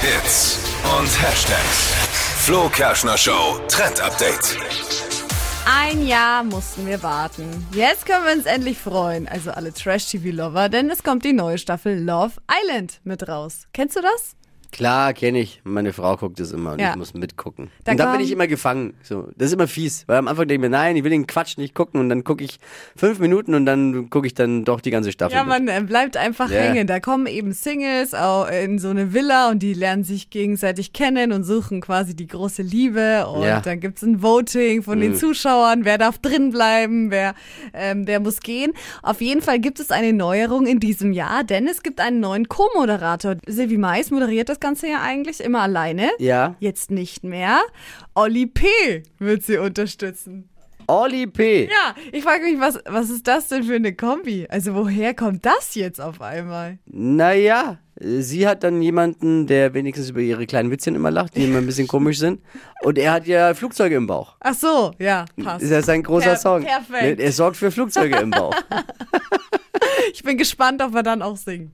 Hits und Hashtags. Flo Kerschner Show Trend Update. Ein Jahr mussten wir warten. Jetzt können wir uns endlich freuen, also alle Trash-TV-Lover, denn es kommt die neue Staffel Love Island mit raus. Kennst du das? Klar, kenne ich. Meine Frau guckt es immer und Ja. ich muss mitgucken. Da und dann bin ich immer gefangen. So, das ist immer fies, weil am Anfang denke ich mir, nein, ich will den Quatsch nicht gucken und dann gucke ich fünf Minuten und dann gucke ich dann doch die ganze Staffel. Ja, mit. man äh, bleibt einfach Ja. hängen. Da kommen eben Singles auch in so eine Villa und die lernen sich gegenseitig kennen und suchen quasi die große Liebe. Und Ja. dann gibt's ein Voting von den Zuschauern, wer darf drin bleiben, wer, ähm, wer muss gehen. Auf jeden Fall gibt es eine Neuerung in diesem Jahr, denn es gibt einen neuen Co-Moderator. Silvi Mais moderiert das Ganze ja eigentlich immer alleine. Ja. Jetzt nicht mehr. Olli P. wird sie unterstützen. Oli P. Ja, ich frage mich, was, was ist das denn für eine Kombi? Also woher kommt das jetzt auf einmal? Naja, sie hat dann jemanden, der wenigstens über ihre kleinen Witzchen immer lacht, die immer ein bisschen komisch sind. Und er hat ja Flugzeuge im Bauch. Ach so, ja, Das passt. ist ja sein großer Per- Song. perfekt. Er sorgt für Flugzeuge im Bauch. Ich bin gespannt, ob wir dann auch singen.